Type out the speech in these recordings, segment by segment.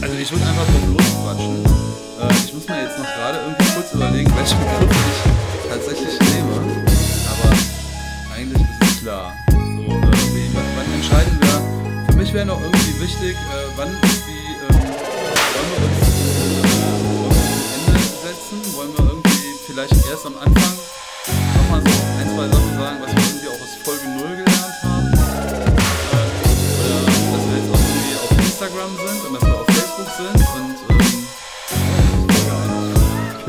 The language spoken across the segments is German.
Also ich würde einfach drauf losquatschen. Äh, ich muss mir jetzt noch gerade irgendwie kurz überlegen, welche Begriffe ich tatsächlich nehme. Aber eigentlich ist es klar. So, äh, wann entscheiden wir? Für mich wäre noch irgendwie wichtig, äh, wann die, ähm, wollen wir uns äh, Ende setzen? Wollen wir irgendwie vielleicht erst am Anfang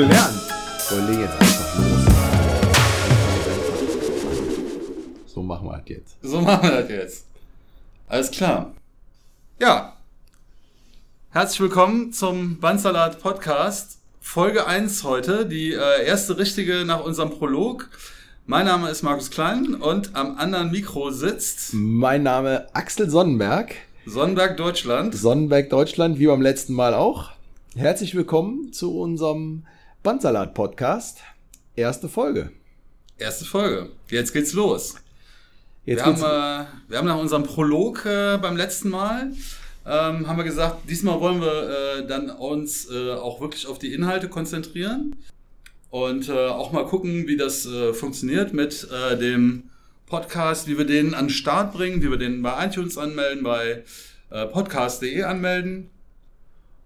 Leg jetzt einfach los. So machen wir das jetzt. So machen wir das jetzt. Alles klar. Ja. Herzlich willkommen zum Bandsalat Podcast. Folge 1 heute, die äh, erste richtige nach unserem Prolog. Mein Name ist Markus Klein und am anderen Mikro sitzt Mein Name Axel Sonnenberg. Sonnenberg Deutschland. Sonnenberg Deutschland, wie beim letzten Mal auch. Herzlich willkommen zu unserem Bandsalat-Podcast. Erste Folge. Erste Folge. Jetzt geht's los. Jetzt wir, haben, geht's, äh, wir haben nach unserem Prolog äh, beim letzten Mal ähm, haben wir gesagt, diesmal wollen wir äh, dann uns äh, auch wirklich auf die Inhalte konzentrieren und äh, auch mal gucken, wie das äh, funktioniert mit äh, dem Podcast, wie wir den an den Start bringen, wie wir den bei iTunes anmelden, bei äh, podcast.de anmelden.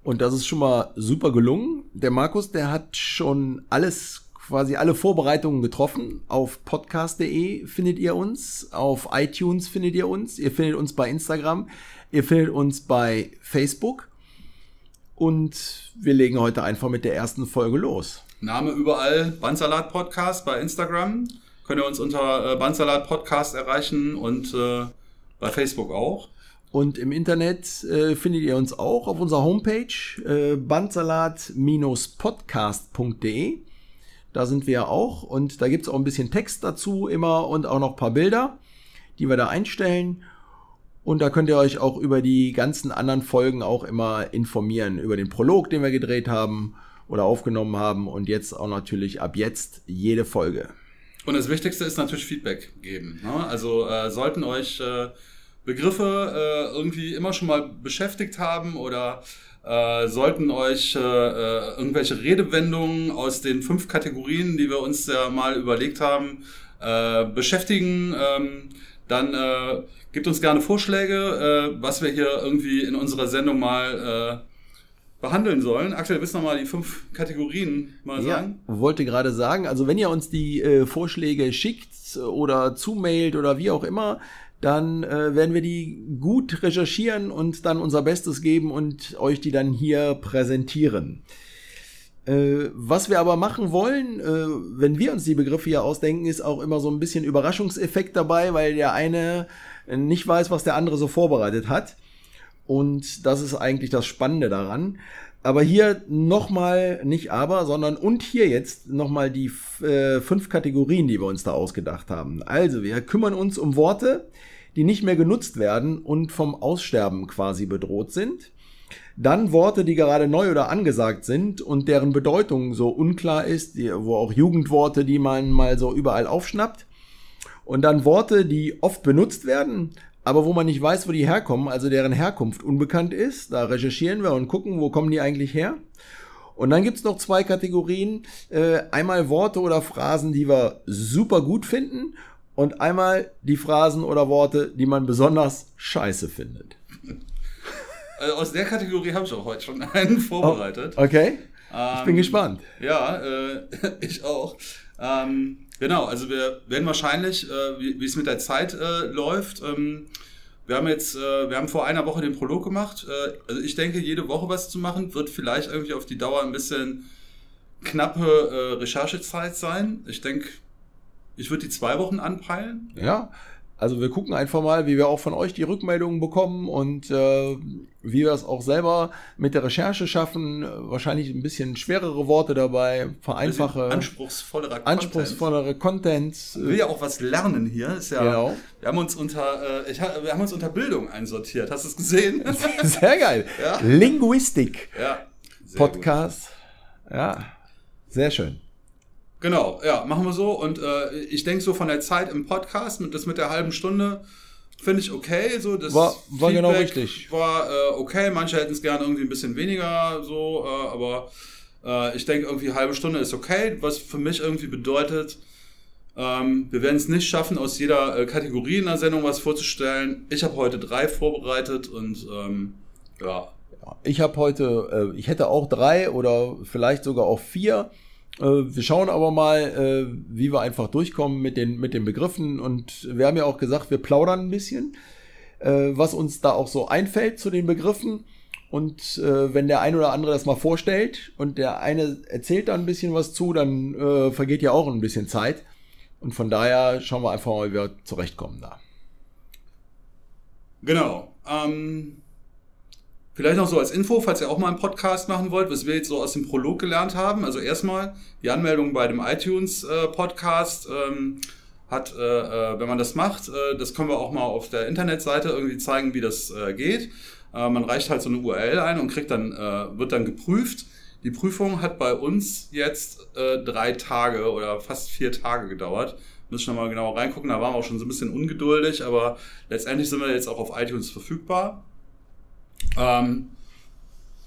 Und das ist schon mal super gelungen. Der Markus, der hat schon alles, quasi alle Vorbereitungen getroffen. Auf podcast.de findet ihr uns, auf iTunes findet ihr uns, ihr findet uns bei Instagram, ihr findet uns bei Facebook. Und wir legen heute einfach mit der ersten Folge los. Name überall Bandsalat Podcast bei Instagram. Könnt ihr uns unter äh, Bandsalat Podcast erreichen und äh, bei Facebook auch. Und im Internet äh, findet ihr uns auch auf unserer Homepage äh, bandsalat-podcast.de. Da sind wir ja auch und da gibt's auch ein bisschen Text dazu immer und auch noch ein paar Bilder, die wir da einstellen. Und da könnt ihr euch auch über die ganzen anderen Folgen auch immer informieren, über den Prolog, den wir gedreht haben oder aufgenommen haben und jetzt auch natürlich ab jetzt jede Folge. Und das Wichtigste ist natürlich Feedback geben. Ne? Also äh, sollten euch äh, Begriffe äh, irgendwie immer schon mal beschäftigt haben oder äh, sollten euch äh, äh, irgendwelche Redewendungen aus den fünf Kategorien, die wir uns ja mal überlegt haben, äh, beschäftigen, ähm, dann äh, gebt uns gerne Vorschläge, was wir hier irgendwie in unserer Sendung mal behandeln sollen. Axel, willst du noch mal die fünf Kategorien mal Ja, sagen? wollte gerade sagen, also wenn ihr uns die äh, Vorschläge schickt oder zumailt oder wie auch immer, dann äh, werden wir die gut recherchieren und dann unser Bestes geben und euch die dann hier präsentieren. Äh, was wir aber machen wollen, äh, wenn wir uns die Begriffe hier ausdenken, ist auch immer so ein bisschen Überraschungseffekt dabei, weil der eine nicht weiß, was der andere so vorbereitet hat. Und das ist eigentlich das Spannende daran. Aber hier nochmal, nicht aber, sondern und hier jetzt nochmal die äh, fünf Kategorien, die wir uns da ausgedacht haben. Also, wir kümmern uns um Worte, die nicht mehr genutzt werden und vom Aussterben quasi bedroht sind. Dann Worte, die gerade neu oder angesagt sind und deren Bedeutung so unklar ist, wo auch Jugendworte, die man mal so überall aufschnappt. Und dann Worte, die oft benutzt werden, aber wo man nicht weiß, wo die herkommen, also deren Herkunft unbekannt ist. Da recherchieren wir und gucken, wo kommen die eigentlich her. Und dann gibt's noch zwei Kategorien. Äh, einmal Worte oder Phrasen, die wir super gut finden. Und einmal die Phrasen oder Worte, die man besonders scheiße findet. Also aus der Kategorie habe ich auch heute schon einen vorbereitet. Okay? Ich bin Ähm, gespannt. Ja, äh, ich auch. Ähm, genau, also wir werden wahrscheinlich, äh, wie, es mit der Zeit äh, läuft, ähm, wir haben jetzt, äh, wir haben vor einer Woche den Prolog gemacht. Äh, also ich denke, jede Woche was zu machen, wird vielleicht irgendwie auf die Dauer ein bisschen knappe Recherchezeit sein. Ich denke, ich würde die zwei Wochen anpeilen. Ja, also wir gucken einfach mal, wie wir auch von euch die Rückmeldungen bekommen und äh, wie wir es auch selber mit der Recherche schaffen. Wahrscheinlich ein bisschen schwerere Worte dabei, vereinfache, anspruchsvollerer Content. anspruchsvollere Content. Ich will ja auch was lernen hier. Ist ja, Genau. Wir haben uns unter, äh, ich, wir haben uns unter Bildung einsortiert. Hast du es gesehen? Sehr geil. Ja. Linguistik ja. Podcast. Ja, sehr schön. Genau, ja, machen wir so. Und äh, ich denke so von der Zeit im Podcast, mit, das mit der halben Stunde, finde ich okay. So, das War- war genau richtig. War äh, okay. Manche hätten es gerne irgendwie ein bisschen weniger, so, äh, aber äh, ich denke irgendwie halbe Stunde ist okay. Was für mich irgendwie bedeutet, ähm, wir werden es nicht schaffen, aus jeder äh, Kategorie in der Sendung was vorzustellen. Ich habe heute drei vorbereitet und ähm, ja, Ich habe heute, äh, ich hätte auch drei oder vielleicht sogar auch vier. Äh, wir schauen aber mal, äh, wie wir einfach durchkommen mit den, mit den Begriffen. Und wir haben ja auch gesagt, wir plaudern ein bisschen, äh, was uns da auch so einfällt zu den Begriffen. Und wenn der ein oder andere das mal vorstellt und der eine erzählt da ein bisschen was zu, dann vergeht ja auch ein bisschen Zeit. Und von daher schauen wir einfach mal, wie wir zurechtkommen da. Genau. Ähm, vielleicht noch so als Info, falls ihr auch mal einen Podcast machen wollt, was wir jetzt so aus dem Prolog gelernt haben. Also erstmal die Anmeldung bei dem iTunes-Podcast ähm, hat, äh, äh, wenn man das macht, äh, das können wir auch mal auf der Internetseite irgendwie zeigen, wie das äh, geht. Äh, man reicht halt so eine URL ein und kriegt dann, äh, wird dann geprüft. Die Prüfung hat bei uns jetzt äh, drei Tage oder fast vier Tage gedauert. Müssen wir mal genau reingucken. Da waren wir auch schon so ein bisschen ungeduldig, aber letztendlich sind wir jetzt auch auf iTunes verfügbar. Ähm,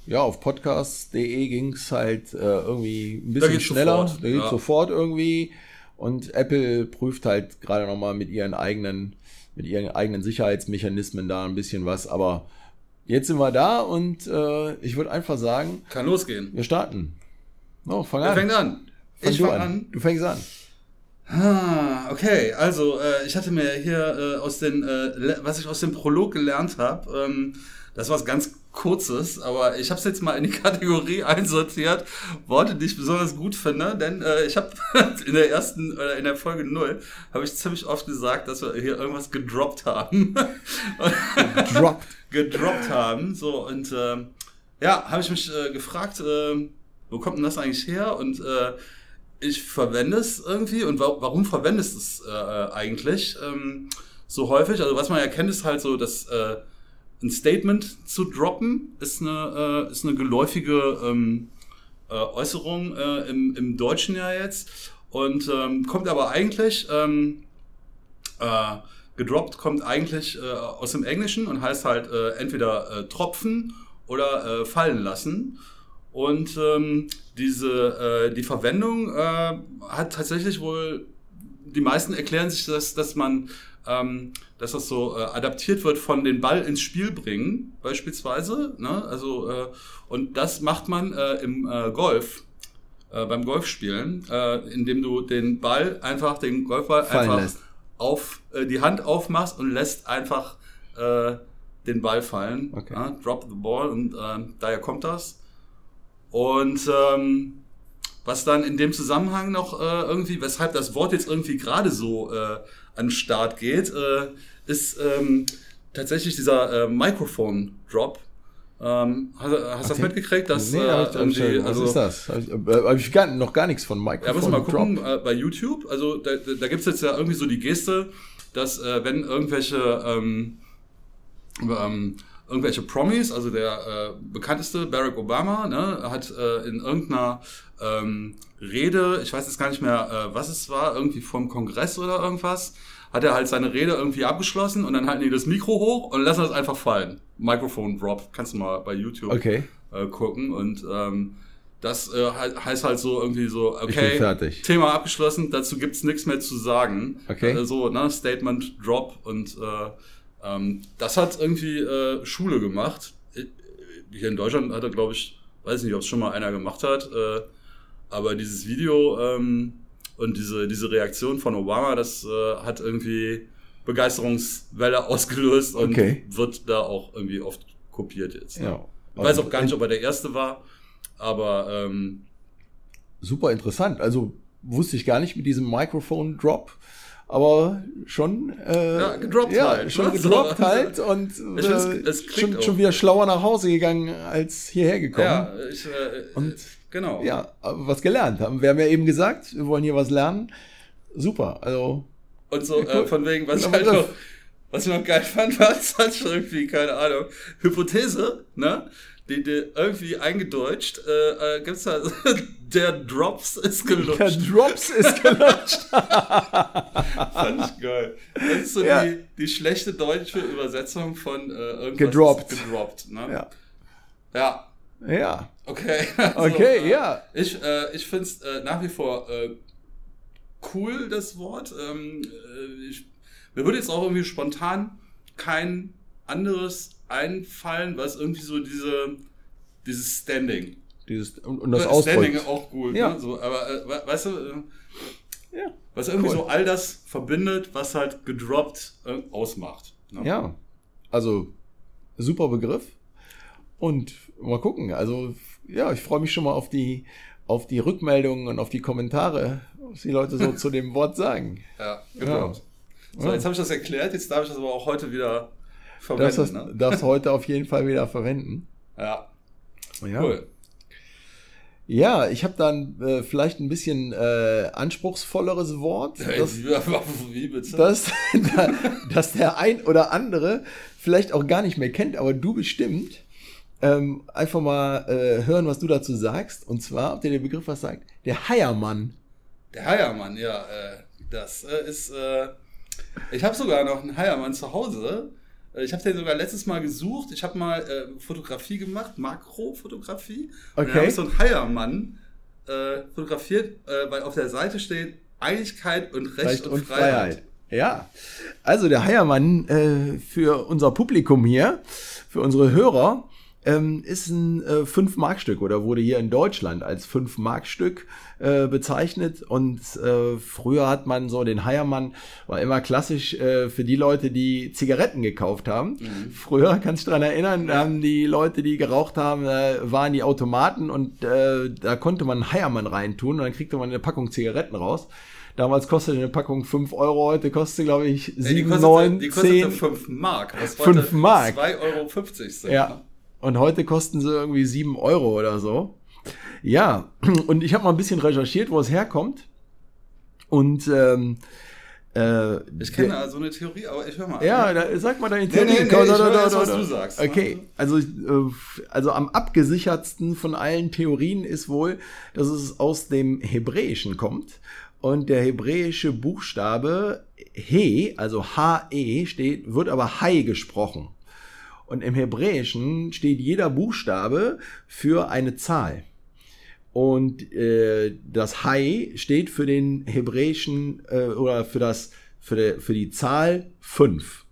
Ja, auf podcast.de ging's halt äh, irgendwie ein Da bisschen geht's schneller. sofort, da geht's ja. sofort irgendwie. Und Apple prüft halt gerade nochmal mit ihren eigenen, mit ihren eigenen Sicherheitsmechanismen da ein bisschen was. Aber jetzt sind wir da und äh, ich würde einfach sagen, kann losgehen. wir starten. No, fang an. fängt an? Fang ich du fange an. Du fängst an. Ah, okay. Also äh, ich hatte mir hier äh, aus den, äh, was ich aus dem Prolog gelernt habe, ähm, das war was ganz Kurzes, aber ich habe es jetzt mal in die Kategorie einsortiert, Worte, die ich besonders gut finde, denn äh, ich habe in der ersten oder in der Folge 0 habe ich ziemlich oft gesagt, dass wir hier irgendwas gedroppt haben. Dropped. gedroppt haben. So, und ähm, ja, habe ich mich äh, gefragt, äh, wo kommt denn das eigentlich her? Und äh, ich verwende es irgendwie. Und wa warum verwendest du es äh, eigentlich ähm, so häufig? Also was man ja kennt, ist halt so, dass äh, ein Statement zu droppen ist eine, äh, ist eine geläufige ähm, äh, Äußerung äh, im, im Deutschen ja jetzt. Und ähm, kommt aber eigentlich, ähm, äh, gedroppt kommt eigentlich äh, aus dem Englischen und heißt halt entweder tropfen oder fallen lassen. Und ähm, diese, die Verwendung hat tatsächlich wohl, die meisten erklären sich das, dass man, ähm, dass das so äh, adaptiert wird von den Ball ins Spiel bringen, beispielsweise. Ne? Also, äh, und das macht man äh, im äh, Golf, äh, beim Golfspielen, äh, indem du den Ball einfach, den Golfball Fallen einfach lässt. auf äh, die Hand aufmachst und lässt einfach den Ball fallen. Okay. Ja, drop the ball und daher kommt das. Und ähm, was dann in dem Zusammenhang noch äh, irgendwie, weshalb das Wort jetzt irgendwie gerade so äh, an den Start geht, äh, ist ähm, tatsächlich dieser äh, Microphone-Drop. Ähm, hast, du das Okay. mitgekriegt, dass nee, äh, hab ich, hab ich, irgendwie, was also ist das? Hab ich, äh, hab ich gar, noch gar nichts von ja, Mikrofon muss mal gucken, Drop. äh, bei YouTube, also da, da, da gibt es jetzt ja irgendwie so die Geste, dass äh, wenn irgendwelche ähm, ähm, irgendwelche Promis, also der äh, bekannteste Barack Obama, ne, hat äh, in irgendeiner ähm, Rede, ich weiß jetzt gar nicht mehr, äh, was es war, irgendwie vom Kongress oder irgendwas, hat er halt seine Rede irgendwie abgeschlossen und dann halten die das Mikro hoch und lassen das einfach fallen. Microphone Drop, kannst du mal bei YouTube Okay. äh, gucken und ähm, das äh, he- heißt halt so irgendwie so, okay, fertig. Thema abgeschlossen, dazu gibt's nichts mehr zu sagen. Okay. Äh, so, ne, Statement, Drop und äh, ähm, das hat irgendwie äh, Schule gemacht. Äh, Hier in Deutschland hat er, glaube ich, weiß nicht, ob es schon mal einer gemacht hat, äh, aber dieses Video ähm, und diese, diese Reaktion von Obama, das äh, hat irgendwie Begeisterungswelle ausgelöst und Okay. wird da auch irgendwie oft kopiert jetzt. ne? Ja. Ich weiß auch gar nicht, ob er der Erste war, aber ähm, Super interessant. Also wusste ich gar nicht mit diesem Mikrofon Drop, aber schon äh, Ja, gedroppt ja, halt, schon ne? gedroppt halt und äh, schon, auch. schon wieder schlauer nach Hause gegangen als hierher gekommen. ja, ich, äh, Und- genau. Ja, was gelernt haben. Wir haben ja eben gesagt, wir wollen hier was lernen. Super. Also Und so cool. äh, von wegen, was ich, halt noch, was ich noch geil fand, war es halt schon irgendwie, keine Ahnung, Hypothese, ne? Die, die irgendwie eingedeutscht. Äh, äh, gibt's da, der Drops ist gelutscht. Der Drops ist gelutscht. Fand ich geil. Das ist so Ja. die, die schlechte deutsche Übersetzung von äh, irgendwas Gedroppt. gedroppt. Ne? ja. ja, Ja. okay. Also, Okay, äh, ja. Ich, äh, ich finde es äh, nach wie vor äh, cool, das Wort. Ähm, äh, ich, mir würde jetzt auch irgendwie spontan kein anderes einfallen, was irgendwie so diese dieses Standing. Dieses, und, und das Äh, Standing auch gut. Ja. Ne? So, aber äh, we- weißt du, äh, Ja. was irgendwie Cool. so all das verbindet, was halt gedroppt äh, ausmacht. Ne? Ja. Also, super Begriff. Und mal gucken. Also, ja, ich freue mich schon mal auf die, auf die Rückmeldungen und auf die Kommentare, was die Leute so zu dem Wort sagen. Ja. So, Ja. jetzt habe ich das erklärt, jetzt darf ich das aber auch heute wieder verwenden. das ne? du heute auf jeden Fall wieder verwenden. Ja, Ja, cool. ja ich habe dann äh, vielleicht ein bisschen äh, anspruchsvolleres Wort. Das, wie, wie bitte? dass, dass der ein oder andere vielleicht auch gar nicht mehr kennt, aber du bestimmt. Ähm, einfach mal äh, hören, was du dazu sagst. Und zwar, ob dir der Begriff was sagt, der Heiermann. Der Heiermann, ja, äh, das äh, ist. Äh, ich habe sogar noch einen Heiermann zu Hause. Äh, Ich habe den sogar letztes Mal gesucht. Ich habe mal äh, Fotografie gemacht, Makrofotografie. Und Okay. dann habe ich so einen Heiermann äh, fotografiert, äh, weil auf der Seite steht Einigkeit und Recht, und, Freiheit. Ja, also der Heiermann äh, für unser Publikum hier, für unsere Hörer, ähm, ist ein äh, 5-Mark-Stück oder wurde hier in Deutschland als 5-Mark-Stück äh, bezeichnet. Und äh, früher hat man so den Heiermann, war immer klassisch äh, für die Leute, die Zigaretten gekauft haben. Früher, kannst du dich dran erinnern, haben die Leute, die geraucht haben, äh, waren die Automaten und äh, da konnte man einen Heiermann reintun und dann kriegte man eine Packung Zigaretten raus. Damals kostete eine Packung 5 Euro, heute kostet glaube ich, Ey, die 7, kostete, 9, die kostete 10. 5 Mark. Was 5 Mark. 2,50 Euro sind. Ja. Ne? Und heute kosten sie irgendwie 7 Euro oder so. Ja, und ich habe mal ein bisschen recherchiert, wo es herkommt. Und ähm, äh, Ich kenne also eine Theorie, aber ich höre mal. Ja, da, sag mal deine Nee, Theorie. nee, nee, ich da, da, da, was du sagst. Okay, also, äh, also am abgesichertsten von allen Theorien ist wohl, dass es aus dem Hebräischen kommt. Und der hebräische Buchstabe He, also H-E, steht, wird aber Hai gesprochen. Und im Hebräischen steht jeder Buchstabe für eine Zahl. Und äh, das Hai steht für den hebräischen äh, oder für das für, der, für die Zahl 5.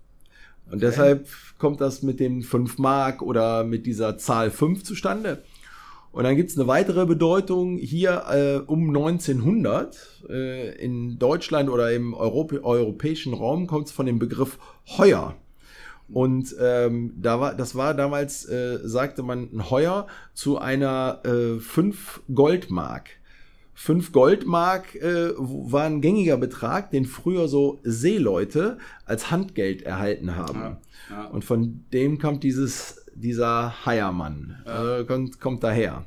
Und deshalb kommt das mit den 5 Mark oder mit dieser Zahl 5 zustande. Und dann gibt's eine weitere Bedeutung hier äh, um 1900 äh, in Deutschland oder im Europä europäischen Raum kommt es von dem Begriff Heuer. Und ähm, da war, das war damals, äh, sagte man, ein Heuer zu einer äh, 5 Goldmark. 5 Goldmark äh, war ein gängiger Betrag, den früher so Seeleute als Handgeld erhalten haben. Ja, ja. Und von dem kommt dieses, dieser Heiermann, äh, kommt, kommt daher.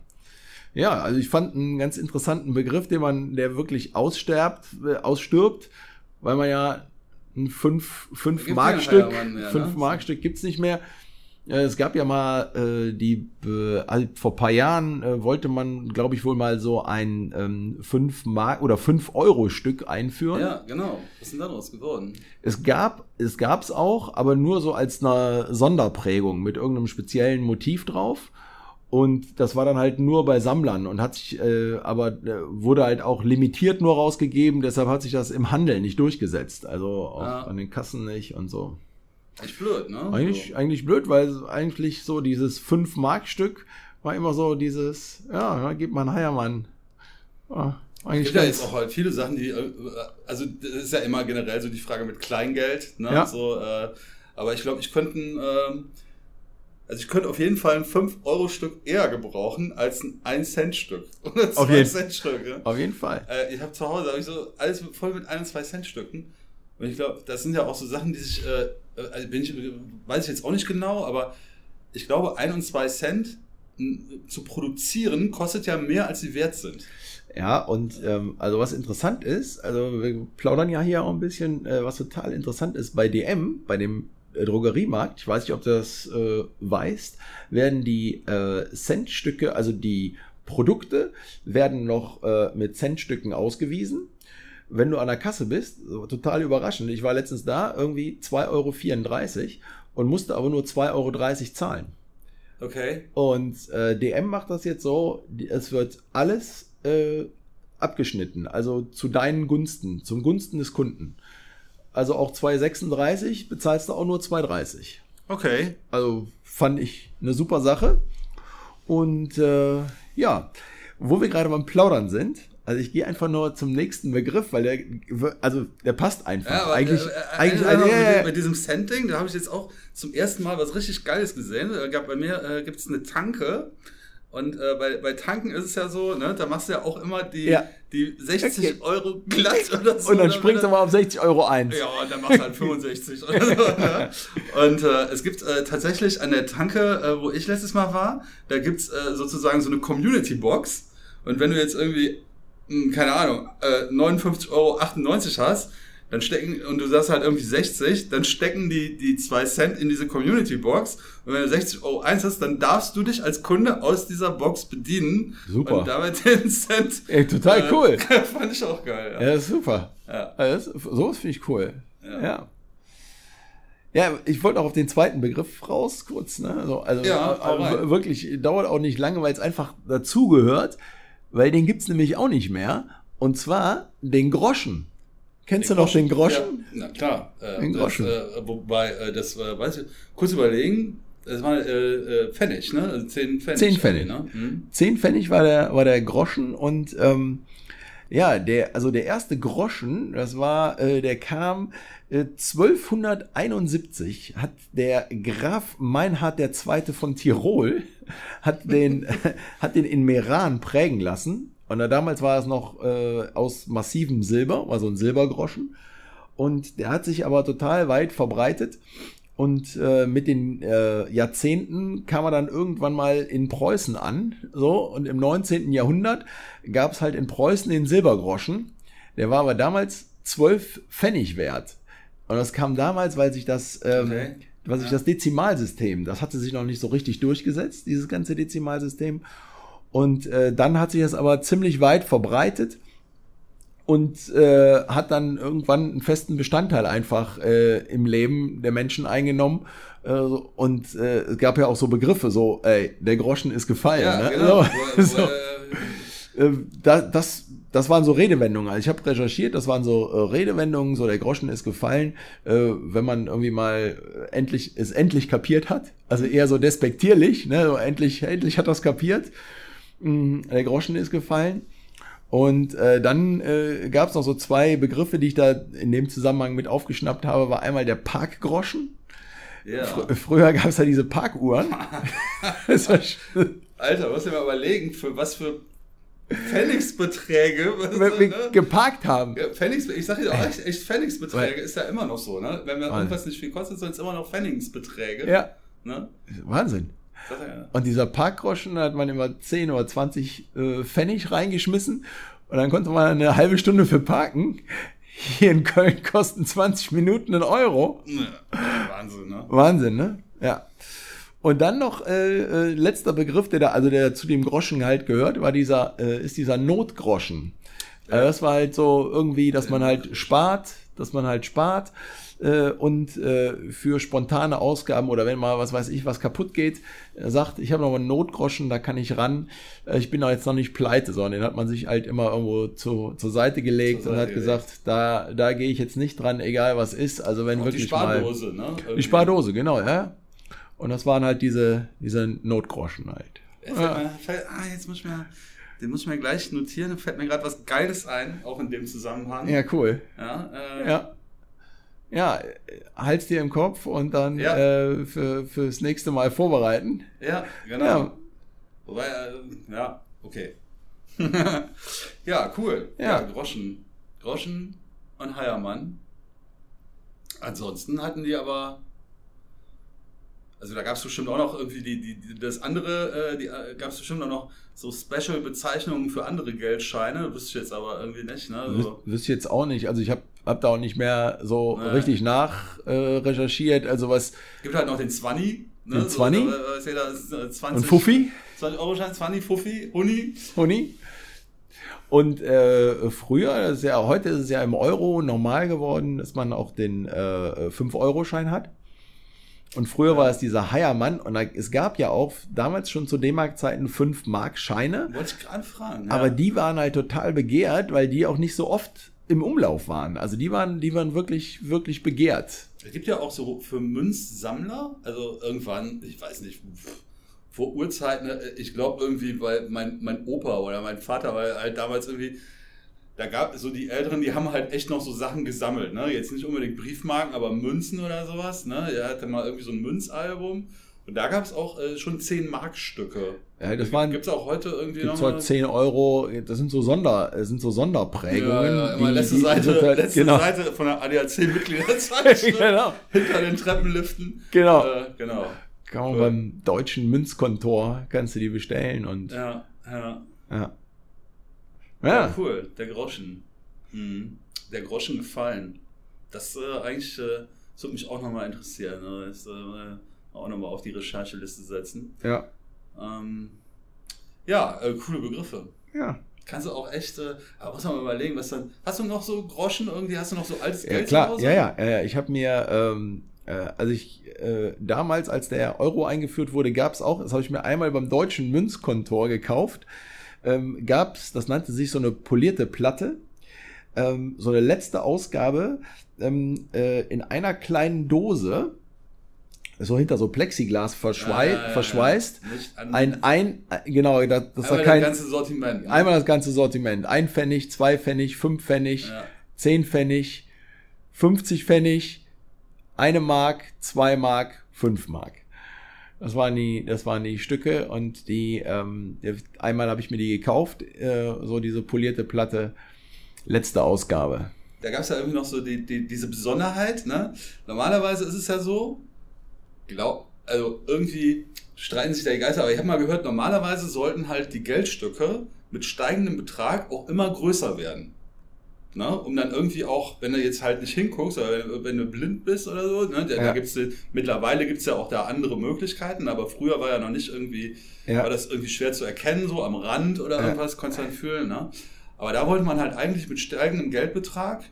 Ja, also ich fand einen ganz interessanten Begriff, den man, der wirklich aussterbt, äh, ausstirbt, weil man ja ein 5 fünf Gibt's Markstück, ja Heiermann mehr, 5 ne? Markstück gibt's nicht mehr. Äh, Es gab ja mal äh, die, äh, vor paar Jahren äh, wollte man, glaube ich, wohl mal so ein ähm, 5 Mark oder 5 Euro Stück einführen. Ja, genau. Was ist denn daraus geworden? Es gab, es gab's auch, aber nur so als eine Sonderprägung mit irgendeinem speziellen Motiv drauf. Und das war dann halt nur bei Sammlern und hat sich, äh, aber äh, wurde halt auch limitiert nur rausgegeben, deshalb hat sich das im Handel nicht durchgesetzt. Also auch Ja. an den Kassen nicht und so. Echt blöd, ne? Eigentlich, eigentlich blöd, weil eigentlich so dieses 5-Mark-Stück war immer so dieses, ja, da gibt man Heiermann. Ja, Es eigentlich gibt ja jetzt auch halt viele Sachen, die, äh, also das ist ja immer generell so die Frage mit Kleingeld, ne? Ja. So, äh, aber ich glaube, ich könnte ein, ähm, also ich könnte auf jeden Fall ein 5-Euro-Stück eher gebrauchen als ein 1-Cent-Stück. Oder Auf jeden- 2-Cent-Stück. Ja? Auf jeden Fall. Äh, ich habe zu Hause hab ich so alles voll mit 1 und 2 Cent Stücken. Und ich glaube, das sind ja auch so Sachen, die sich, äh, äh, also bin ich, weiß ich jetzt auch nicht genau, aber ich glaube, 1 und 2 Cent zu produzieren kostet ja mehr, als sie wert sind. Ja, und ähm, also was interessant ist, also wir plaudern ja hier auch ein bisschen, äh, was total interessant ist, bei DM, bei dem Drogeriemarkt, ich weiß nicht, ob du das äh, weißt, werden die äh, Centstücke, also die Produkte, werden noch äh, mit Centstücken ausgewiesen. Wenn du an der Kasse bist, total überraschend, ich war letztens da, irgendwie 2,34 Euro und musste aber nur 2,30 Euro zahlen. Okay. Und äh, DM macht das jetzt so, es wird alles äh, abgeschnitten, also zu deinen Gunsten, zum Gunsten des Kunden. Also auch 2,36 bezahlst du auch nur 2,30. Okay. Also fand ich eine super Sache. Und äh, ja, wo wir gerade beim Plaudern sind, also ich gehe einfach nur zum nächsten Begriff, weil der, also der passt einfach. Ja, aber eigentlich, äh, äh, eigentlich, äh, also, mit, mit diesem Cent-Ding, da habe ich jetzt auch zum ersten Mal was richtig Geiles gesehen. Äh, gab, bei mir äh, gibt es eine Tanke. Und äh, bei, bei Tanken ist es ja so, ne, da machst du ja auch immer die, Ja. die 60 Okay. Euro glatt oder so. und dann oder springst du mal auf 60 Euro ein. Ja, und dann machst du halt 65 oder so. Ne? Und äh, es gibt äh, tatsächlich an der Tanke, äh, wo ich letztes Mal war, da gibt's äh, sozusagen so eine Community-Box. Und wenn du jetzt irgendwie, mh, keine Ahnung, äh, 59,98 Euro hast, dann stecken, und du sagst halt irgendwie 60, dann stecken die, die 2 Cent in diese Community-Box. Und wenn du 60 Euro eins hast, dann darfst du dich als Kunde aus dieser Box bedienen. Super. Und damit den Cent. Ey, total äh, cool. fand ich auch geil. Ja, das ist super. Ja. Also das, sowas finde ich cool. Ja. Ja. ja. ich wollte auch auf den zweiten Begriff raus, kurz. Ne? Also, also Ja, äh, wirklich, dauert auch nicht lange, weil es einfach dazugehört, weil den gibt's nämlich auch nicht mehr. Und zwar den Groschen. Kennst du noch den Groschen? Ja, na klar. Äh, Den Groschen. Das, äh, wobei, äh, das äh, weiß ich, kurz überlegen, das war äh, äh, Pfennig, ne? Also 10 Pfennig. 10 Pfennig. Ne? Hm? 10 Pfennig war der, war der Groschen und ähm, ja, der, also der erste Groschen, das war, äh, der kam äh, 1271, hat der Graf Meinhard II. von Tirol, hat den, hat den in Meran prägen lassen. Und da damals war es noch äh, aus massivem Silber, war so ein Silbergroschen. Und der hat sich aber total weit verbreitet. Und äh, mit den äh, Jahrzehnten kam er dann irgendwann mal in Preußen an. So, und im 19. Jahrhundert gab es halt in Preußen den Silbergroschen. Der war aber damals 12 Pfennig wert. Und das kam damals, weil sich das, ähm, Okay. weil sich Ja. das Dezimalsystem, das hatte sich noch nicht so richtig durchgesetzt, dieses ganze Dezimalsystem. Und äh, dann hat sich das aber ziemlich weit verbreitet und äh, hat dann irgendwann einen festen Bestandteil einfach äh, im Leben der Menschen eingenommen. Äh, und äh, es gab ja auch so Begriffe, so, ey, der Groschen ist gefallen. Ja, ne? genau. So, so. äh, Äh, da, das, das waren so Redewendungen. Also ich habe recherchiert, das waren so äh, Redewendungen, so der Groschen ist gefallen, äh, wenn man irgendwie mal äh, endlich es endlich kapiert hat. Also eher so despektierlich, ne? so endlich, endlich hat das kapiert. Mm, Der Groschen ist gefallen. Und äh, dann äh, gab es noch so zwei Begriffe, die ich da in dem Zusammenhang mit aufgeschnappt habe. War einmal der Parkgroschen. ja. Fr früher gab es ja diese Parkuhren. Alter, musst du dir mal überlegen, für was für Pfennigsbeträge. wir ne? geparkt haben. Ja, Pfennigs, ich sag dir auch echt, echt Pfennigsbeträge ist ja immer noch so, ne? Wenn Weil- irgendwas nicht viel kostet, sind es immer noch Pfennigsbeträge. Ja, Ne? Wahnsinn. Ja. Und dieser Parkgroschen, da hat man immer 10 oder 20 äh, Pfennig reingeschmissen und dann konnte man eine halbe Stunde für parken. Hier in Köln kosten 20 Minuten einen Euro. Ja, Wahnsinn, ne? Wahnsinn, ne? Ja. Und dann noch äh, äh, letzter Begriff, der da, also der zu dem Groschen halt gehört, war dieser, äh, ist dieser Notgroschen. Also das war halt so irgendwie, dass man halt spart, dass man halt spart äh, und äh, für spontane Ausgaben oder wenn mal was weiß ich was kaputt geht, sagt, ich habe noch mal einen Notgroschen, da kann ich ran. Äh, ich bin da jetzt noch nicht pleite, sondern den hat man sich halt immer irgendwo zu, zur Seite gelegt Zur und Seite hat gesagt, da, da gehe ich jetzt nicht dran, egal was ist. Also wenn Auch die wirklich mal Spardose, ne? die Spardose, genau, ja. Und das waren halt diese, diese Notgroschen halt. Jetzt, fällt mir, fällt, ah, jetzt muss ich mir, den muss ich mir gleich notieren, da fällt mir gerade was Geiles ein, auch in dem Zusammenhang. Ja, cool. Ja, äh, Ja. Ja, halt's dir im Kopf und dann Ja. äh, für, fürs nächste Mal vorbereiten. ja genau. Ja. Wobei, äh, ja, okay. ja, cool. Ja. Ja. Groschen. Groschen und Heiermann. Ansonsten hatten die aber Also da gab es bestimmt auch noch irgendwie die, die, die das andere, äh, die äh, gab es bestimmt auch noch so Special-Bezeichnungen für andere Geldscheine. Wüsste ich jetzt aber irgendwie nicht. Ne? So, wüsste ich jetzt auch nicht. Also ich habe hab da auch nicht mehr so Nee. richtig nach äh, recherchiert. Also was. gibt halt noch den Zwanni. Ne? Den Zwanni? So, da weiß jeder, das ist, äh, 20, Und Fuffi? 20 Euro Schein, Zwanni, Fuffi, Huni. Honi. Und äh, früher, das ist ja, heute ist es ja im Euro normal geworden, dass man auch den äh, 5-Euro-Schein hat. Und früher war es dieser Heiermann und da, es gab ja auch damals schon zu D-Mark-Zeiten 5-Mark-Scheine, Wollte ich gerade fragen. Ja. aber die waren halt total begehrt, weil die auch nicht so oft im Umlauf waren. Also die waren, die waren wirklich, wirklich begehrt. Es gibt ja auch so für Münzsammler, also irgendwann, ich weiß nicht, vor Urzeiten, äh, ich glaube irgendwie, weil mein, mein Opa oder mein Vater war halt damals irgendwie, da gab so die Älteren, die haben halt echt noch so Sachen gesammelt, ne? Jetzt nicht unbedingt Briefmarken, aber Münzen oder sowas, ne? Er hatte mal irgendwie so ein Münzalbum und da gab es auch äh, schon 10 Markstücke. Ja, das waren, Gibt es auch heute irgendwie gibt's noch heute 10 Euro, das sind so Sonder, das sind so Sonderprägungen. Ja, ja, immer die- letzte, die- Seite, total- letzte genau. Seite von der ADAC-Mitgliederzeitschrift. genau. Hinter den Treppenliften. Genau. Äh, genau. Kann man Cool. beim deutschen Münzkontor, kannst du die bestellen und Ja, ja. ja. Ja, Ja, cool. Der Groschen. Mhm. Der Groschen gefallen. Das äh, eigentlich, äh, das würde mich auch nochmal interessieren. Ne? Das äh, auch nochmal auf die Rechercheliste setzen. ja, Ähm, ja, äh, coole Begriffe. ja. Kannst du auch echt, äh, aber muss man mal überlegen, was dann. Hast du noch so Groschen irgendwie? Hast du noch so altes Ja, Geld zu klar, Hause? ja, ja, ja, ja. Ich habe mir, ähm, äh, also ich, äh, damals, als der Euro eingeführt wurde, gab es auch, das habe ich mir einmal beim deutschen Münzkontor gekauft, ähm, gab es, das nannte sich so eine polierte Platte, ähm, so eine letzte Ausgabe ähm, äh, in einer kleinen Dose, so hinter so Plexiglas verschwei Ja, ja, ja, verschweißt, ein, ein, genau, das, das war einmal kein, das ganze Sortiment. ne? einmal das ganze Sortiment, ein Pfennig, zwei Pfennig, fünf Pfennig. 10 Pfennig, 50 Pfennig, eine Mark, zwei Mark, fünf Mark. Das waren die, das waren die Stücke und die, ähm, einmal habe ich mir die gekauft, äh, so diese polierte Platte, letzte Ausgabe. da gab es ja irgendwie noch so die, die, diese Besonderheit. Ne? Normalerweise ist es ja so, glaub, also irgendwie streiten sich da die Geister, aber ich habe mal gehört, normalerweise sollten halt die Geldstücke mit steigendem Betrag auch immer größer werden. Ne? Um dann irgendwie auch, wenn du jetzt halt nicht hinguckst, oder wenn, du blind bist oder so, ne? da, Ja. da gibt's, mittlerweile gibt es ja auch da andere Möglichkeiten, aber früher war ja noch nicht irgendwie, Ja. war das irgendwie schwer zu erkennen, so am Rand oder Ja. irgendwas, konntest du dann fühlen. Ne? Aber da wollte man halt eigentlich mit steigendem Geldbetrag,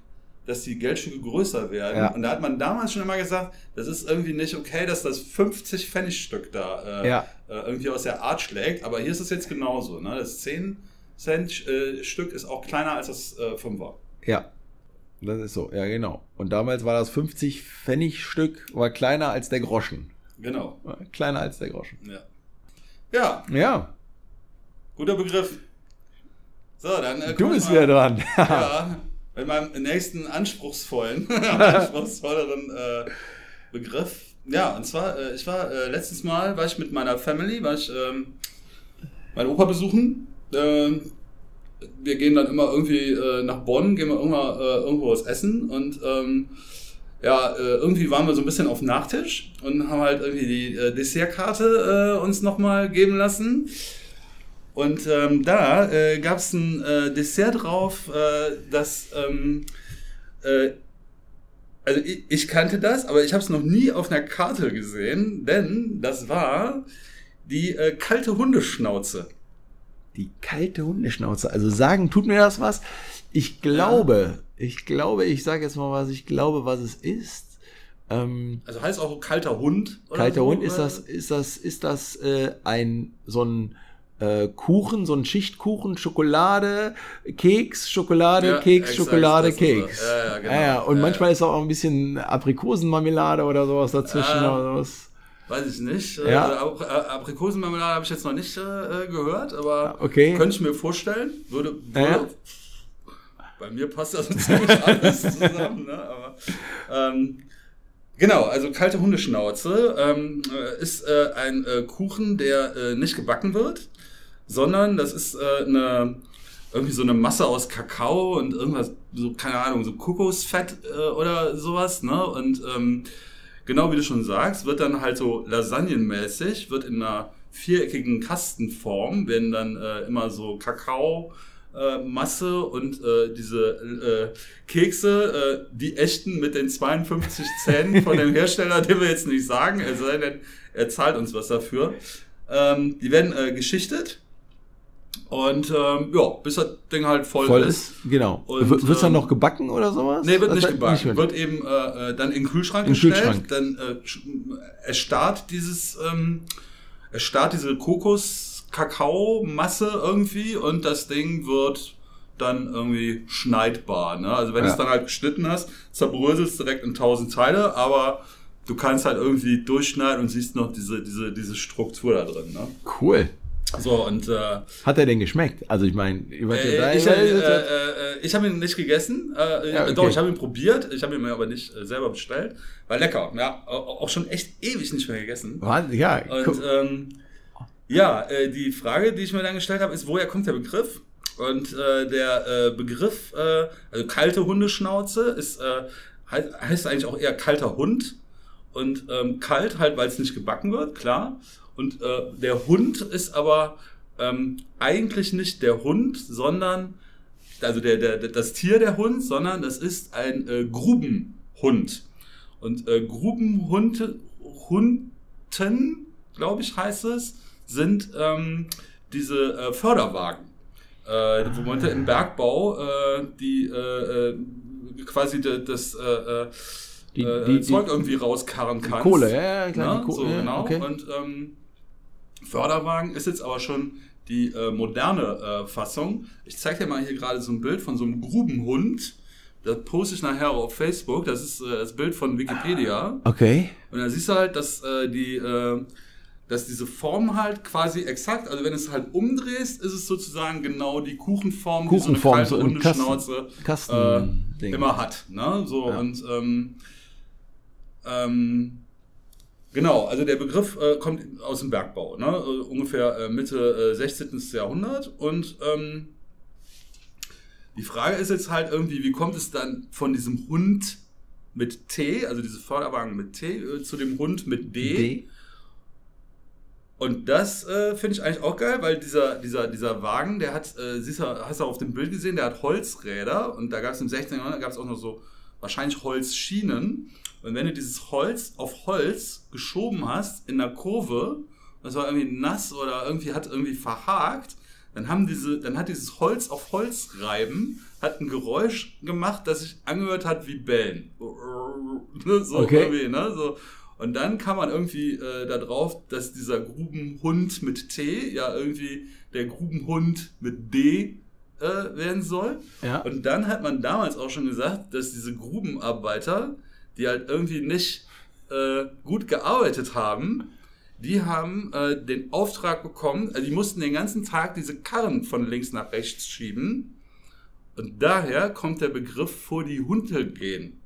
dass die Geldstücke größer werden. Ja. Und da hat man damals schon immer gesagt, das ist irgendwie nicht okay, dass das 50 Pfennigstück da äh, Ja. äh, irgendwie aus der Art schlägt. Aber hier ist es jetzt genauso. Ne? Das 10 Cent äh, Stück ist auch kleiner als das äh, 5er. Ja, das ist so, ja genau. Und damals war das 50 Pfennig Stück, war kleiner als der Groschen. Genau. Kleiner als der Groschen. Ja. Ja, Ja, guter Begriff. So, dann. Äh, du bist wieder dran. Ja, mit meinem nächsten anspruchsvollen, anspruchsvolleren äh, Begriff. Ja, und zwar, äh, ich war äh, letztes Mal, war ich mit meiner Family, war ich ähm, meinen Opa besuchen. Ähm, wir gehen dann immer irgendwie äh, nach Bonn, gehen wir irgendwo, äh, irgendwo was essen und ähm, ja, äh, irgendwie waren wir so ein bisschen auf Nachtisch und haben halt irgendwie die Dessertkarte uns nochmal geben lassen. Und ähm, da äh, gab es ein äh, Dessert drauf, äh, das, ähm, äh, also ich, ich kannte das, aber ich habe es noch nie auf einer Karte gesehen, denn das war die äh, kalte Hundeschnauze. Die kalte Hundeschnauze. Also sagen, tut mir das was? Ich glaube, ich glaube, ich sage jetzt mal was, ich glaube, was es ist. Ähm, Also heißt auch kalter Hund. oder kalter so, Hund, ist das, ist das, ist das äh, ein so ein äh, Kuchen, so ein Schichtkuchen, Schokolade, Keks, Schokolade, Ja, Keks, Schokolade, Keks. das. Ja, ja, genau. Ja, ja. Und Ja, manchmal ja. ist auch ein bisschen Aprikosenmarmelade oder sowas dazwischen Ja. oder sowas. Weiß ich nicht. Ja. Äh, Ap- äh, Aprikosenmarmelade habe ich jetzt noch nicht äh, gehört, aber Okay. könnte ich mir vorstellen. Würde, würde Ja. Bei mir passt das so ziemlich alles zusammen. Ne? Aber, ähm, genau, also kalte Hundeschnauze ähm, äh, ist äh, ein äh, Kuchen, der äh, nicht gebacken wird, sondern das ist äh, eine irgendwie so eine Masse aus Kakao und irgendwas, so, keine Ahnung, so Kokosfett äh, oder sowas, ne? Und ähm, genau wie du schon sagst, wird dann halt so lasagnenmäßig, wird in einer viereckigen Kastenform, werden dann äh, immer so Kakao, äh, Masse und äh, diese äh, Kekse, äh, die echten mit den 52 Zähnen von dem Hersteller, den wir jetzt nicht sagen, es sei denn, er zahlt uns was dafür. Ähm, die werden äh, geschichtet und ähm, ja, bis das Ding halt voll, Voll ist. ist, genau. Und, wird es dann ähm, noch gebacken oder sowas? Nee, wird Das nicht gebacken. mit- wird eben äh, äh, dann in den Kühlschrank In gestellt. Kühlschrank. Dann äh, erstarrt dieses, ähm, erstarrt diese Kokos-Kakao-Masse irgendwie und das Ding wird dann irgendwie schneidbar. Ne? Also wenn du Ja. es dann halt geschnitten hast, zerbröselst es direkt in tausend Teile, aber du kannst halt irgendwie durchschneiden und siehst noch diese, diese, diese Struktur da drin. Ne? Cool. So, und äh, Hat er denn geschmeckt? Also ich meine, äh, ich, äh, äh, äh, ich habe ihn nicht gegessen. Äh, Ja, okay. Doch, ich habe ihn probiert. Ich habe ihn mir aber nicht selber bestellt. War lecker. Ja, au- auch schon echt ewig nicht mehr gegessen. ja, Und ähm, ja, die Frage, die ich mir dann gestellt habe, ist, woher kommt der Begriff? Und der Begriff, also kalte Hundeschnauze, ist, äh, heißt, heißt eigentlich auch eher kalter Hund. Und ähm, kalt halt, weil es nicht gebacken wird, klar. Und äh, der Hund ist aber ähm, eigentlich nicht der Hund, sondern also der, der, das Tier der Hund, sondern das ist ein äh, Grubenhund. Und äh, Grubenhunde, Hunden, glaube ich, heißt es, sind ähm, diese äh, Förderwagen. Äh, wo man im Bergbau äh, die äh, äh, quasi de, das äh, Die- die- Zeug die- irgendwie rauskarren kannst. Kohle, ja, ja, klar, Ne? die Ko- so, ja, genau. okay. Und ähm, Förderwagen ist jetzt aber schon die äh, moderne äh, Fassung. Ich zeige dir mal hier gerade so ein Bild von so einem Grubenhund. Das poste ich nachher auf Facebook. Das ist äh, das Bild von Wikipedia. okay. Und da siehst du halt, dass äh, die, äh, dass diese Form halt quasi exakt, also wenn du es halt umdrehst, ist es sozusagen genau die Kuchenform, Kuchenform, die so so eine ein kalte Kasten- Hundeschnauze Kasten- äh, Ding. immer hat. Ne? So Ja. und ähm, ähm, genau, also der Begriff äh, kommt aus dem Bergbau, ne? äh, ungefähr äh, Mitte äh, 16. Jahrhundert und ähm, die Frage ist jetzt halt irgendwie, wie kommt es dann von diesem Hund mit T, also diese Förderwagen mit T, äh, zu dem Hund mit D? D. Und das äh, finde ich eigentlich auch geil, weil dieser, dieser, dieser Wagen, der hat, äh, siehst du, hast du auf dem Bild gesehen, der hat Holzräder und da gab es im 16. Jahrhundert gab es auch noch so wahrscheinlich Holzschienen. Und wenn du dieses Holz auf Holz geschoben hast in der Kurve, das war irgendwie nass oder irgendwie hat irgendwie verhakt, dann haben diese, dann hat dieses Holz auf Holz reiben, hat ein Geräusch gemacht, das sich angehört hat wie Bellen. So Okay. irgendwie, ne? So. Und dann kam man irgendwie äh, da drauf, dass dieser Grubenhund mit T ja irgendwie der Grubenhund mit D äh, werden soll. Ja. Und dann hat man damals auch schon gesagt, dass diese Grubenarbeiter, die halt irgendwie nicht äh, gut gearbeitet haben, die haben äh, den Auftrag bekommen, also die mussten den ganzen Tag diese Karren von links nach rechts schieben. Und daher kommt der Begriff vor die Hunde gehen.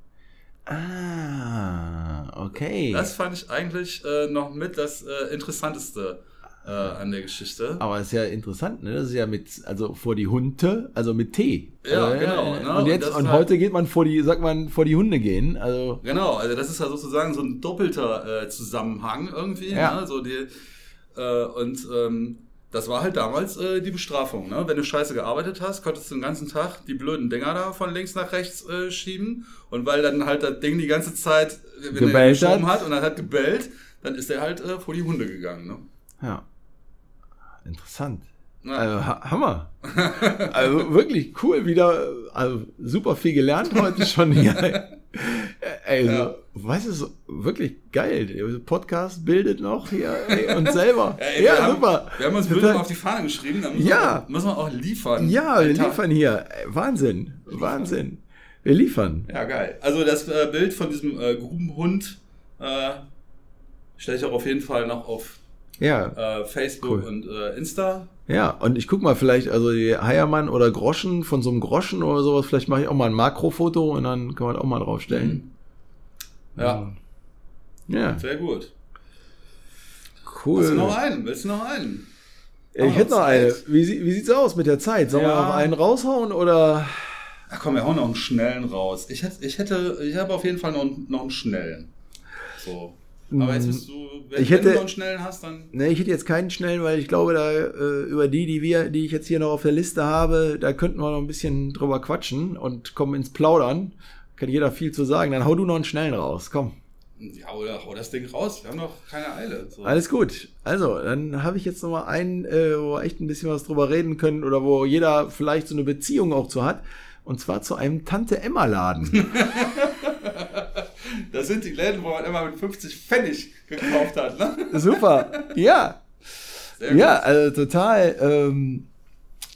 Ah, okay. Das fand ich eigentlich äh, noch mit das äh, Interessanteste äh, an der Geschichte. Aber ist ja interessant, ne? Das ist ja mit, also vor die Hunde, also mit T. Ja, also, genau, ne? Und Und jetzt, das und ist halt- heute geht man vor die, sagt man, vor die Hunde gehen. Also, Genau, also das ist ja sozusagen so ein doppelter äh, Zusammenhang irgendwie. Ja. Ne? So die, äh, und ähm, das war halt damals äh, die Bestrafung. Ne? Wenn du scheiße gearbeitet hast, konntest du den ganzen Tag die blöden Dinger da von links nach rechts äh, schieben. Und weil dann halt das Ding die ganze Zeit wenn er Gebellt geschoben hat. hat und er hat gebellt, dann ist er halt äh, vor die Hunde gegangen. Ne? ja. Interessant. Ja. Also, ha Hammer. also wirklich cool, wieder, also super viel gelernt heute schon hier. Ey, so, Ja. was ist wirklich geil. Der Podcast bildet noch hier ey, uns selber. Ey, ja, haben, super. Wir haben uns Bilder auf die Fahne geschrieben, da müssen, Ja. wir, müssen wir auch liefern. Ja, wir liefern hier. Wahnsinn. Wahnsinn. Wir liefern. Ja, geil. Also das äh, Bild von diesem äh, Grubenhund äh, stelle ich auch auf jeden Fall noch auf Ja. äh, Facebook Cool. und äh, Insta. Ja, und ich guck mal, vielleicht, also die Heiermann oder Groschen, von so einem Groschen oder sowas, vielleicht mache ich auch mal ein Makrofoto und dann kann man auch mal draufstellen. Ja, Ja, sehr gut. cool. Hast du noch einen? Willst du noch einen? Ja, ich hätte noch eine. Wie, wie sieht's aus mit der Zeit? Sollen wir Ja. noch einen raushauen oder? Ach komm, wir hauen noch einen schnellen raus. Ich hätte, ich hätte, ich habe auf jeden Fall noch, noch einen schnellen. So. Aber jetzt bist du, wenn, Ich hätte- wenn du noch einen schnellen hast, dann. Ne, ich hätte jetzt keinen schnellen, weil ich glaube, da äh, über die, die wir, die ich jetzt hier noch auf der Liste habe, da könnten wir noch ein bisschen drüber quatschen und kommen ins Plaudern. Kann jeder viel zu sagen. Dann hau du noch einen schnellen raus. Komm. Ja, oder hau das Ding raus. Wir haben doch keine Eile. So. Alles gut. Also, dann habe ich jetzt noch mal einen, äh, wo wir echt ein bisschen was drüber reden können oder wo jeder vielleicht so eine Beziehung auch zu hat. Und zwar zu einem Tante-Emma-Laden. Das sind die Läden, wo man immer mit 50 Pfennig gekauft hat, ne? Super. Ja. Sehr Ja, also total, ähm,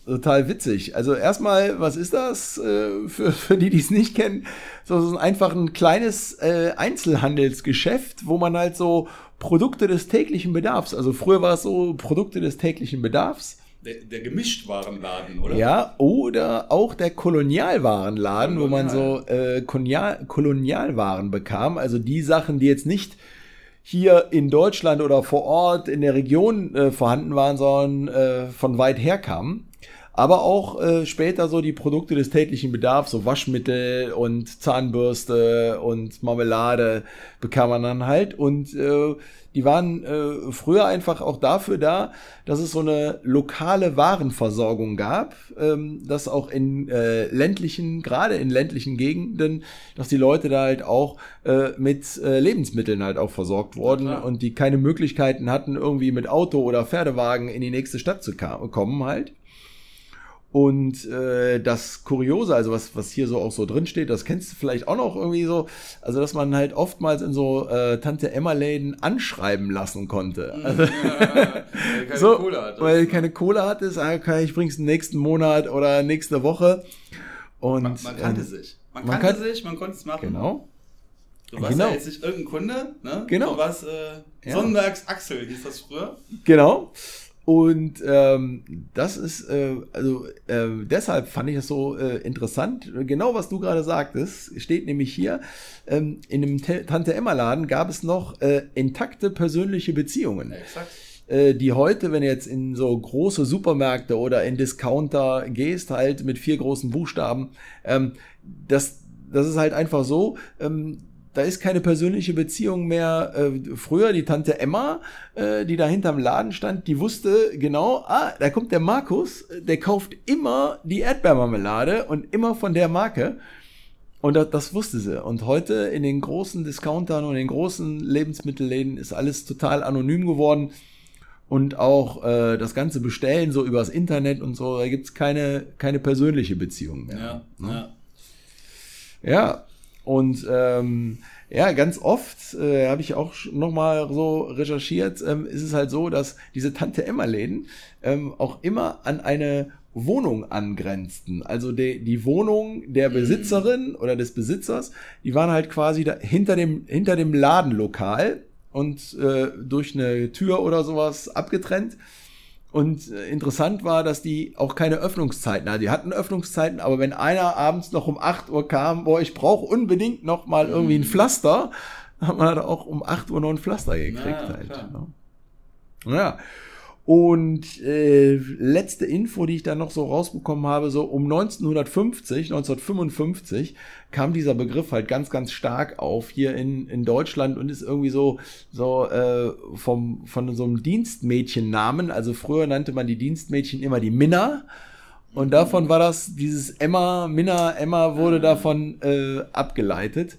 total witzig. Also erstmal, was ist das äh, für, für die, die es nicht kennen? So, so ein einfach ein kleines äh, Einzelhandelsgeschäft, wo man halt so Produkte des täglichen Bedarfs, also früher war es so Produkte des täglichen Bedarfs, Der, der Gemischtwarenladen, oder? ja, oder auch der Kolonialwarenladen, wo man so äh, Kolonial Kolonialwaren bekam, also die Sachen, die jetzt nicht hier in Deutschland oder vor Ort in der Region äh, vorhanden waren, sondern äh, von weit her kamen. Aber auch äh, später so die Produkte des täglichen Bedarfs, so Waschmittel und Zahnbürste und Marmelade bekam man dann halt. Und äh, die waren äh, früher einfach auch dafür da, dass es so eine lokale Warenversorgung gab, ähm, dass auch in äh, ländlichen, gerade in ländlichen Gegenden, dass die Leute da halt auch äh, mit äh, Lebensmitteln halt auch versorgt wurden klar. und die keine Möglichkeiten hatten, irgendwie mit Auto oder Pferdewagen in die nächste Stadt zu kommen halt. Und äh, das Kuriose, also was, was hier so auch so drin steht, das kennst du vielleicht auch noch irgendwie so, also dass man halt oftmals in so äh, Tante Emma-Läden anschreiben lassen konnte. Also, Ja, weil keine so, Kohle hatte. weil keine Kohle hattest, ah, okay, ich bring's nächsten Monat oder nächste Woche. Und man, man kannte äh, sich. Man, man kannte kann- sich, man konnte es machen. Genau. Du warst Genau. ja jetzt nicht irgendein Kunde, ne? Genau. Du warst äh, Ja. Axel, hieß das früher. Genau. Und ähm, das ist, äh, also äh, deshalb fand ich es so äh, interessant. Genau was du gerade sagtest, steht nämlich hier, ähm, in dem Te- Tante-Emma-Laden gab es noch äh, intakte persönliche Beziehungen. Exakt. äh, die heute, wenn du jetzt in so große Supermärkte oder in Discounter gehst, halt mit vier großen Buchstaben, ähm, das, das ist halt einfach so, ähm, da ist keine persönliche Beziehung mehr. Äh, früher die Tante Emma, äh, die da hinterm Laden stand, die wusste genau, ah, da kommt der Markus, der kauft immer die Erdbeermarmelade und immer von der Marke. Und das, das wusste sie. Und heute in den großen Discountern und in den großen Lebensmittelläden ist alles total anonym geworden. Und auch äh, das ganze Bestellen so übers Internet und so, da gibt's keine, keine persönliche Beziehung mehr. Ja, ja. Ja, und ähm, ja, ganz oft äh, habe ich auch nochmal so recherchiert, ähm, ist es halt so, dass diese Tante-Emma-Läden ähm, auch immer an eine Wohnung angrenzten. Also die, die Wohnung der Besitzerin oder des Besitzers, die waren halt quasi da, hinter, dem, hinter dem Ladenlokal und äh, durch eine Tür oder sowas abgetrennt. Und äh, interessant war, dass die auch keine Öffnungszeiten hatten. Die hatten Öffnungszeiten, aber wenn einer abends noch um 8 Uhr kam, boah, ich brauche unbedingt noch mal irgendwie ein Pflaster, hat man halt auch um 8 Uhr noch ein Pflaster gekriegt Ja, halt. klar. Ja. Und äh, letzte Info, die ich dann noch so rausbekommen habe, so um 1950, 1955 kam dieser Begriff halt ganz, ganz stark auf hier in, in Deutschland und ist irgendwie so, so äh, vom, von so einem Dienstmädchennamen. Also früher nannte man die Dienstmädchen immer die Minna. Und davon war das, dieses Emma, Minna, Emma wurde davon äh, abgeleitet.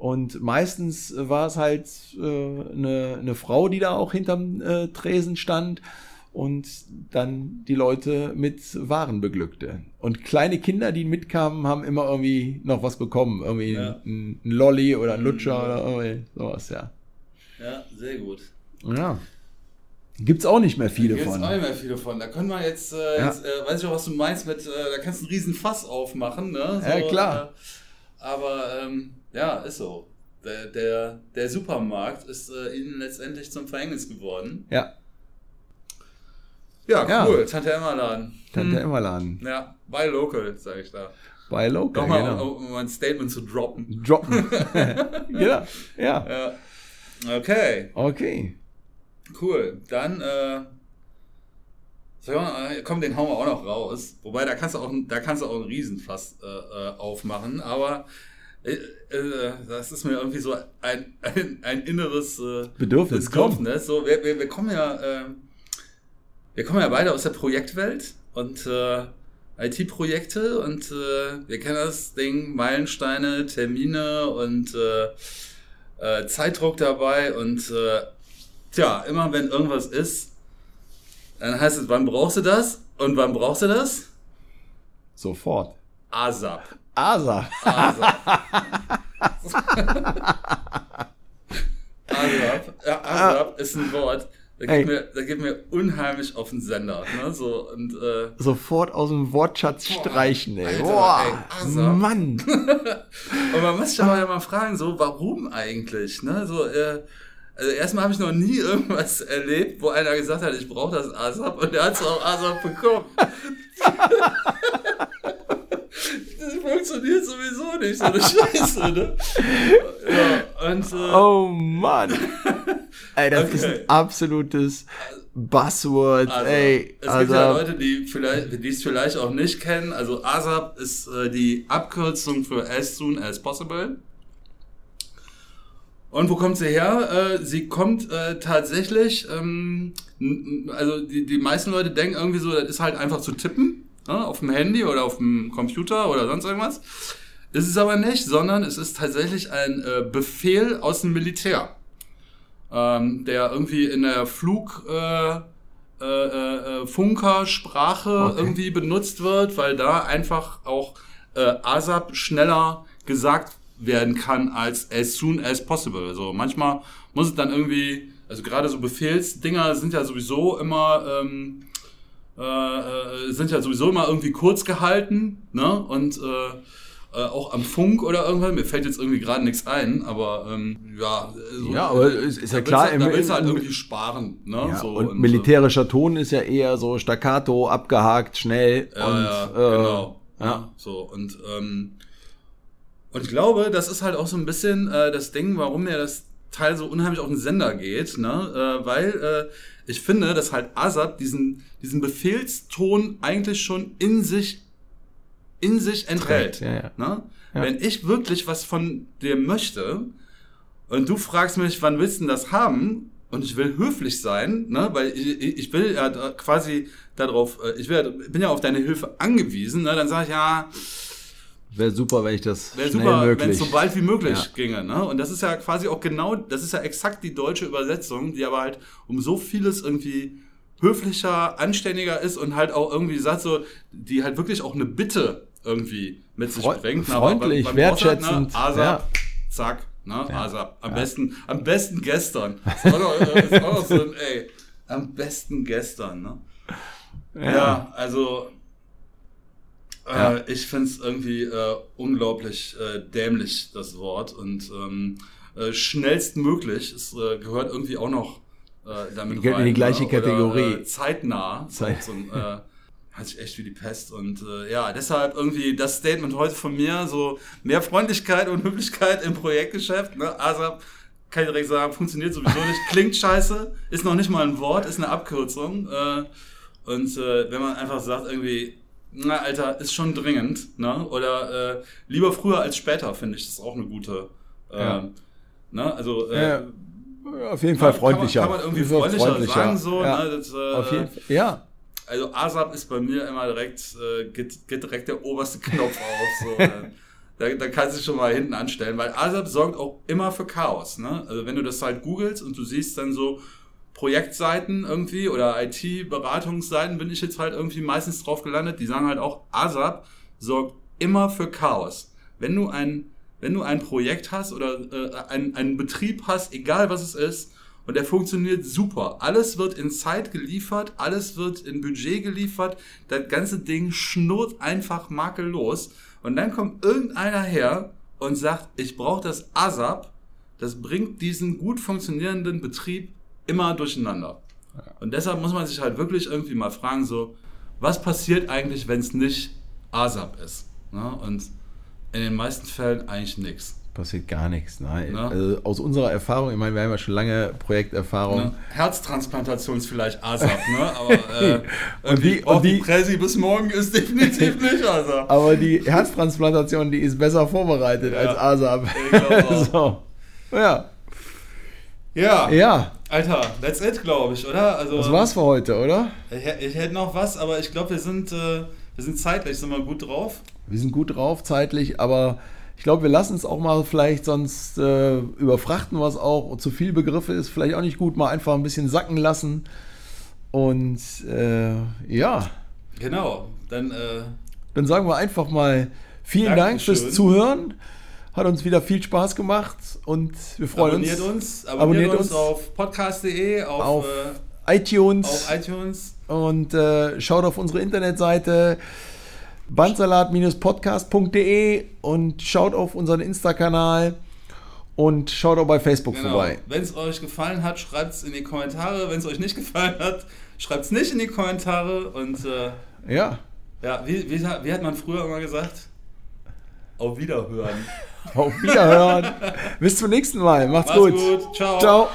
Und meistens war es halt äh, eine, eine Frau, die da auch hinterm äh, Tresen stand und dann die Leute mit Waren beglückte. Und kleine Kinder, die mitkamen, haben immer irgendwie noch was bekommen. Irgendwie Ja. ein, ein Lolli oder ein Lutscher oder irgendwie sowas, ja. Ja, sehr gut. Ja. Gibt's auch nicht mehr viele Gibt es von. auch nicht mehr viele von. Da können wir jetzt, äh, Ja. jetzt äh, weiß ich auch, was du meinst mit, äh, da kannst du einen riesen Fass aufmachen, ne? Ja, klar. Äh, aber ähm, ja, ist so. Der, der, der Supermarkt ist äh, ihnen letztendlich zum Verhängnis geworden. Ja, Ja, Ja. cool. Tante Emma Laden. Tante Hm. Emma Laden. Ja, bei Local, sage ich da. Bei Local, Nochmal, genau. um, um ein Statement zu droppen. Droppen. genau. Ja. Ja. Okay, Okay. cool. Dann, äh, mal, komm, den hauen wir auch noch raus. Wobei, da kannst du auch, da kannst du auch einen Riesenfass äh, äh, aufmachen. Aber das ist mir irgendwie so ein, ein, ein inneres äh, Bedürfnis. Bedürfnis. So, wir, wir, wir kommen ja, äh, wir kommen ja beide aus der Projektwelt und äh, IT-Projekte und äh, wir kennen das Ding, Meilensteine, Termine und äh, äh, Zeitdruck dabei und äh, tja, immer wenn irgendwas ist, dann heißt es, wann brauchst du das und wann brauchst du das? Sofort. ASAP. ASA. ASAP. ASAP. Ja, ASAP ist ein Wort. Da geht, mir, da geht mir unheimlich auf den Sender. Ne? So, und, äh, Sofort aus dem Wortschatz streichen, ey. Alter, Boah, ey, ASAP. Mann. und man muss sich aber ja mal fragen, so, warum eigentlich? Ne? So, äh, also erstmal habe ich noch nie irgendwas erlebt, wo einer gesagt hat, ich brauche das ASAP und der hat es auch ASAP bekommen. funktioniert sowieso nicht, so eine Scheiße, ne? Ja, und äh, Oh Mann. Ey, das ist Okay. ein absolutes Buzzword, Also, ey. es Also, gibt ja Leute, die vielleicht, die es vielleicht auch nicht kennen. Also ASAP ist äh, die Abkürzung für as soon as possible. Und wo kommt sie her? Äh, sie kommt äh, tatsächlich, ähm, also die, die meisten Leute denken irgendwie so, das ist halt einfach zu tippen, ne, auf dem Handy oder auf dem Computer oder sonst irgendwas. Ist es aber nicht, sondern es ist tatsächlich ein äh, Befehl aus dem Militär, ähm, der irgendwie in der Flug, äh, äh, äh, Funkersprache Okay. irgendwie benutzt wird, weil da einfach auch äh, ASAP schneller gesagt werden kann als as soon as possible. Also manchmal muss es dann irgendwie, also gerade so Befehlsdinger sind ja sowieso immer ähm, äh, äh, sind ja sowieso immer irgendwie kurz gehalten, ne? Und äh, äh, auch am Funk oder irgendwas, mir fällt jetzt irgendwie gerade nichts ein, aber ähm, ja, so, Ja, aber es ist ja klar, du, da willst du halt irgendwie sparen, ne? ja, so, und, äh, militärischer Ton ist ja eher so staccato, abgehakt, schnell. Ja, und, ja, äh, genau. ja. So, und, ähm, und ich glaube, das ist halt auch so ein bisschen äh, das Ding, warum mir das Teil so unheimlich auf den Sender geht, ne? Weil ich finde, dass halt ASAP diesen, diesen Befehlston eigentlich schon in sich, in sich enthält. Ja, ja. Ne? Ja. Wenn ich wirklich was von dir möchte und du fragst mich, wann willst du denn das haben? Und ich will höflich sein, ne? weil ich, ich will ja quasi darauf, äh, ich will, bin ja auf deine Hilfe angewiesen, ne? dann sage ich, ja, Wäre super, wenn ich das wäre schnell super, wenn es so bald wie möglich Ja. ginge. Ne? Und das ist ja quasi auch genau, das ist ja exakt die deutsche Übersetzung, die aber halt um so vieles irgendwie höflicher, anständiger ist und halt auch irgendwie sagt so, die halt wirklich auch eine Bitte irgendwie mit sich Freu- bringt. ne? freundlich, beim- beim Mossad, wertschätzend, Ne? ASAP, ja. zack, ne? Ja. ASAP. Am besten, am besten gestern. Ist auch noch, äh, ist auch noch so ein, ey, am besten gestern, ne? Ja, also äh, Ja. ich finde es irgendwie äh, unglaublich äh, dämlich, das Wort. Und ähm, äh, schnellstmöglich, es äh, gehört irgendwie auch noch äh, damit Gehört in die gleiche Oder, Kategorie. äh, zeitnah. Zeit- So, ein, äh, hat sich echt wie die Pest. Und äh, ja, deshalb irgendwie das Statement heute von mir, so mehr Freundlichkeit und Höflichkeit im Projektgeschäft. Ne? ASAP, kann ich direkt sagen, funktioniert sowieso nicht. Klingt scheiße, ist noch nicht mal ein Wort, ist eine Abkürzung. Äh, und äh, wenn man einfach sagt, irgendwie, na Alter, ist schon dringend, ne? Oder äh, lieber früher als später, finde ich, das ist auch eine gute. Äh, Ja. Ne? Also äh, Ja, auf jeden Fall kann man- freundlicher. Kann man, irgendwie Auf jeden Fall freundlicher, sagen, so. Ja, Ne? Das, äh, auf jeden Fall. Ja. Also ASAP ist bei mir immer direkt, äh, geht, geht direkt der oberste Knopf auf. So. da, da kannst du schon mal hinten anstellen, weil ASAP sorgt auch immer für Chaos. Ne? Also wenn du das halt googelst und du siehst dann so Projektseiten irgendwie oder IT-Beratungsseiten, bin ich jetzt halt irgendwie meistens drauf gelandet, die sagen halt auch, ASAP sorgt immer für Chaos. Wenn du ein, wenn du ein Projekt hast oder äh, ein, einen Betrieb hast, egal was es ist, und der funktioniert super. Alles wird in Zeit geliefert, alles wird in Budget geliefert, das ganze Ding schnurrt einfach makellos. Und dann kommt irgendeiner her und sagt, ich brauche das ASAP, das bringt diesen gut funktionierenden Betrieb immer durcheinander. Und deshalb muss man sich halt wirklich irgendwie mal fragen, so, was passiert eigentlich, wenn es nicht ASAP ist? Ne? Und in den meisten Fällen eigentlich nichts. passiert gar nichts. Nein. Na? Also aus unserer Erfahrung, ich meine, wir haben ja schon lange Projekterfahrung. Ne? Herztransplantation ist vielleicht ASAP, ne? Aber äh, Und die- und die- Präsi bis morgen ist definitiv nicht ASAP. Aber die Herztransplantation, die ist besser vorbereitet Ja. als ASAP. So. Ja. Ja, Ja, Alter, that's it, glaube ich, oder? Also, das war's für heute, oder? Ich, ich hätte noch was, aber ich glaube, wir sind, äh, wir sind zeitlich, sind wir gut drauf. Wir sind gut drauf zeitlich, aber ich glaube, wir lassen es auch mal vielleicht, sonst äh, überfrachten wir es auch. Zu viel Begriffe ist vielleicht auch nicht gut, mal einfach ein bisschen sacken lassen. Und äh, ja, Genau, dann äh, dann sagen wir einfach mal vielen Dank fürs Zuhören. Hat uns wieder viel Spaß gemacht und wir freuen abonniert uns, uns, abonniert, abonniert uns, auf podcast.de, auf, auf äh, iTunes auf iTunes. und äh, schaut auf unsere Internetseite bandsalat-podcast.de und schaut auf unseren Insta-Kanal und schaut auch bei Facebook Genau. vorbei. Wenn es euch gefallen hat, schreibt es in die Kommentare. Wenn es euch nicht gefallen hat, schreibt es nicht in die Kommentare. Und äh, Ja, ja, wie, wie, wie hat man früher immer gesagt? Auf Wiederhören. auf Wiederhören. Bis zum nächsten Mal. Macht's, Macht's gut. gut. Ciao. Ciao.